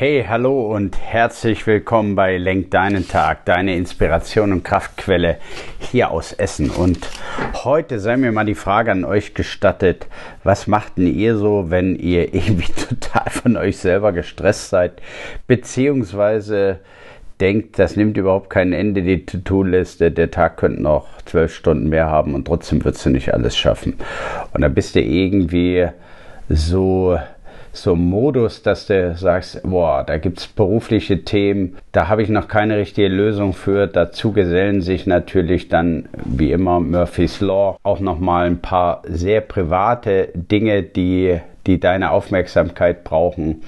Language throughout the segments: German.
Hey, hallo und herzlich willkommen bei Lenk deinen Tag, deine Inspiration und Kraftquelle hier aus Essen. Und heute sei mir mal die Frage an euch gestattet, was macht denn ihr so, wenn ihr irgendwie total von euch selber gestresst seid, beziehungsweise denkt, das nimmt überhaupt kein Ende, die To-Do-Liste, der Tag könnte noch zwölf Stunden mehr haben und trotzdem würdest du nicht alles schaffen. Und da bist du irgendwie so so Modus, dass du sagst, boah, da gibt es berufliche Themen, da habe ich noch keine richtige Lösung für. Dazu gesellen sich natürlich dann, wie immer, Murphy's Law auch nochmal ein paar sehr private Dinge, die die deine Aufmerksamkeit brauchen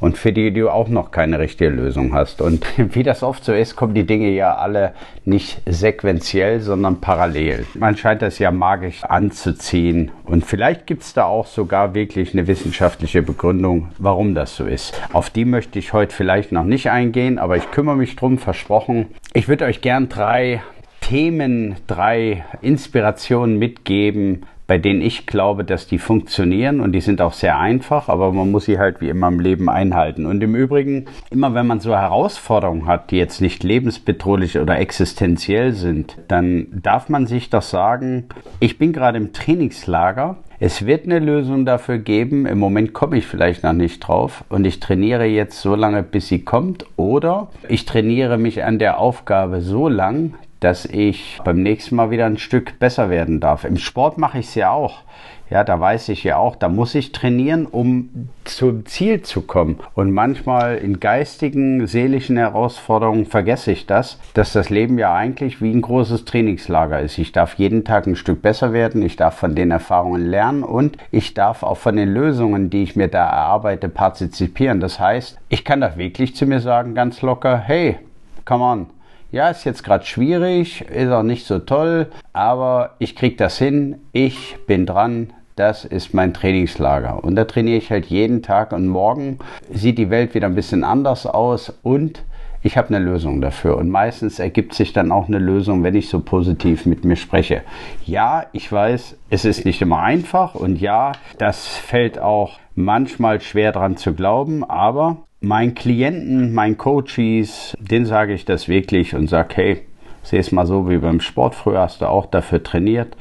und für die du auch noch keine richtige Lösung hast. Und wie das oft so ist, kommen die Dinge ja alle nicht sequenziell, sondern parallel. Man scheint das ja magisch anzuziehen. Und vielleicht gibt es da auch sogar wirklich eine wissenschaftliche Begründung, warum das so ist. Auf die möchte ich heute vielleicht noch nicht eingehen, aber ich kümmere mich drum, versprochen. Ich würde euch gern drei Themen, drei Inspirationen mitgeben, bei denen ich glaube, dass die funktionieren und die sind auch sehr einfach, aber man muss sie halt wie immer im Leben einhalten. Und im Übrigen, immer wenn man so Herausforderungen hat, die jetzt nicht lebensbedrohlich oder existenziell sind, dann darf man sich doch sagen, ich bin gerade im Trainingslager, es wird eine Lösung dafür geben. Im Moment komme ich vielleicht noch nicht drauf und ich trainiere jetzt so lange, bis sie kommt. Oder ich trainiere mich an der Aufgabe so lang, dass ich beim nächsten Mal wieder ein Stück besser werden darf. Im Sport mache ich es ja auch. Ja, da weiß ich ja auch, da muss ich trainieren, um zum Ziel zu kommen. Und manchmal in geistigen, seelischen Herausforderungen vergesse ich das, dass das Leben ja eigentlich wie ein großes Trainingslager ist. Ich darf jeden Tag ein Stück besser werden, ich darf von den Erfahrungen lernen und ich darf auch von den Lösungen, die ich mir da erarbeite, partizipieren. Das heißt, ich kann da wirklich zu mir sagen, ganz locker, hey, come on, ja, ist jetzt gerade schwierig, ist auch nicht so toll, aber ich kriege das hin, ich bin dran, das ist mein Trainingslager. Und da trainiere ich halt jeden Tag und morgen sieht die Welt wieder ein bisschen anders aus und ich habe eine Lösung dafür. Und meistens ergibt sich dann auch eine Lösung, wenn ich so positiv mit mir spreche. Ja, ich weiß, es ist nicht immer einfach und ja, das fällt auch manchmal schwer dran zu glauben, aber meinen Klienten, meinen Coaches, denen sage ich das wirklich und sage, hey, sehe es mal so wie beim Sport. Früher hast du auch dafür trainiert.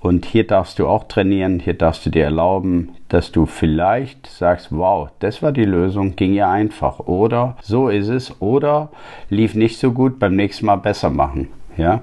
Und hier darfst du auch trainieren. Hier darfst du dir erlauben, dass du vielleicht sagst, wow, das war die Lösung, ging ja einfach. Oder so ist es. Oder lief nicht so gut, beim nächsten Mal besser machen. Ja,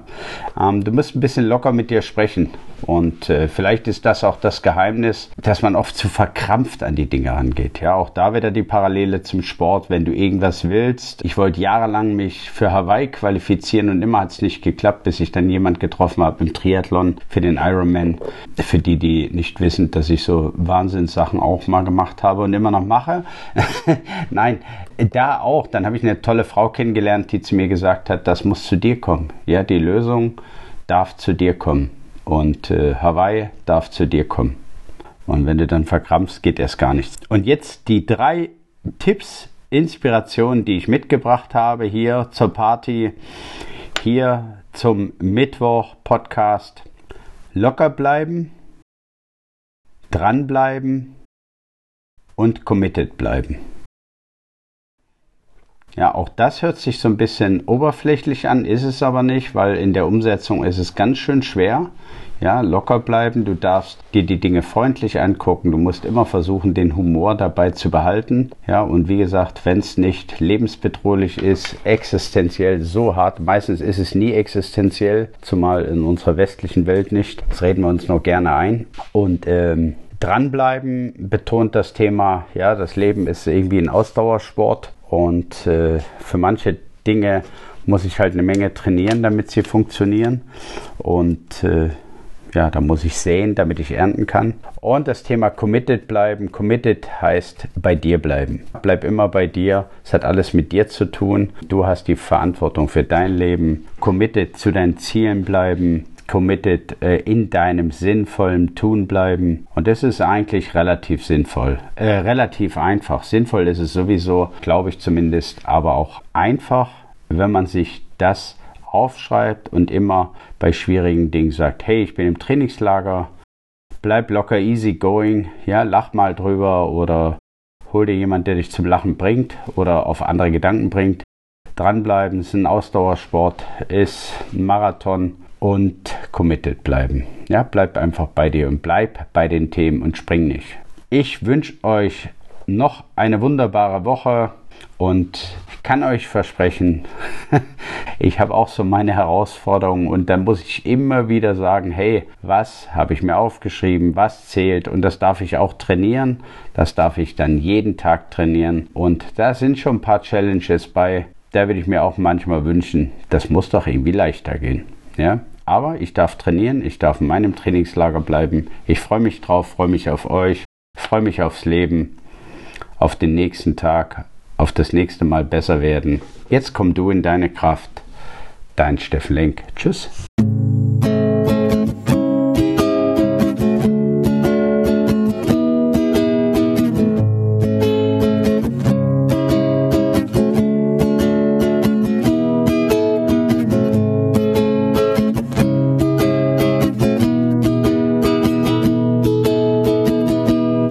ähm, du musst ein bisschen locker mit dir sprechen und äh, vielleicht ist das auch das Geheimnis, dass man oft zu verkrampft an die Dinge angeht. Ja, auch da wieder die Parallele zum Sport. Wenn du irgendwas willst, ich wollte jahrelang mich für Hawaii qualifizieren und immer hat es nicht geklappt, bis ich dann jemand getroffen habe im Triathlon für den Ironman. Für die, die nicht wissen, dass ich so Wahnsinnssachen auch mal gemacht habe und immer noch mache. Nein, da auch. Dann habe ich eine tolle Frau kennengelernt, die zu mir gesagt hat, das muss zu dir kommen. Ja, die Lösung darf zu dir kommen. Und äh, Hawaii darf zu dir kommen. Und wenn du dann verkrampfst, geht erst gar nichts. Und jetzt die drei Tipps, Inspirationen, die ich mitgebracht habe hier zur Party, hier zum Mittwoch-Podcast. Locker bleiben, dranbleiben und committed bleiben. Ja, auch das hört sich so ein bisschen oberflächlich an, ist es aber nicht, weil in der Umsetzung ist es ganz schön schwer. Ja, locker bleiben, du darfst dir die Dinge freundlich angucken, du musst immer versuchen, den Humor dabei zu behalten. Ja, und wie gesagt, wenn es nicht lebensbedrohlich ist, existenziell so hart, meistens ist es nie existenziell, zumal in unserer westlichen Welt nicht. Das reden wir uns noch gerne ein. Und ähm, dranbleiben betont das Thema, ja, das Leben ist irgendwie ein Ausdauersport und äh, für manche Dinge muss ich halt eine Menge trainieren, damit sie funktionieren. Und äh, ja, da muss ich sehen, damit ich ernten kann. Und das Thema committed bleiben. Committed heißt bei dir bleiben. Bleib immer bei dir. Es hat alles mit dir zu tun. Du hast die Verantwortung für dein Leben. Committed zu deinen Zielen bleiben committed äh, in deinem sinnvollen Tun bleiben. Und das ist eigentlich relativ sinnvoll, äh, relativ einfach. Sinnvoll ist es sowieso, glaube ich zumindest, aber auch einfach, wenn man sich das aufschreibt und immer bei schwierigen Dingen sagt, hey, ich bin im Trainingslager, bleib locker easy going, ja, lach mal drüber oder hol dir jemand, der dich zum Lachen bringt oder auf andere Gedanken bringt. Dranbleiben ist ein Ausdauersport, ist ein Marathon und committed bleiben. Ja, bleib einfach bei dir und bleib bei den Themen und spring nicht. Ich wünsche euch noch eine wunderbare Woche und kann euch versprechen, ich habe auch so meine Herausforderungen und dann muss ich immer wieder sagen, hey, was habe ich mir aufgeschrieben, was zählt und das darf ich auch trainieren, das darf ich dann jeden Tag trainieren und da sind schon ein paar Challenges bei, da würde ich mir auch manchmal wünschen, das muss doch irgendwie leichter gehen. Ja? Aber ich darf trainieren, ich darf in meinem Trainingslager bleiben. Ich freue mich drauf, freue mich auf euch, freue mich aufs Leben, auf den nächsten Tag, auf das nächste Mal besser werden. Jetzt komm du in deine Kraft. Dein Steffen Lenk. Tschüss.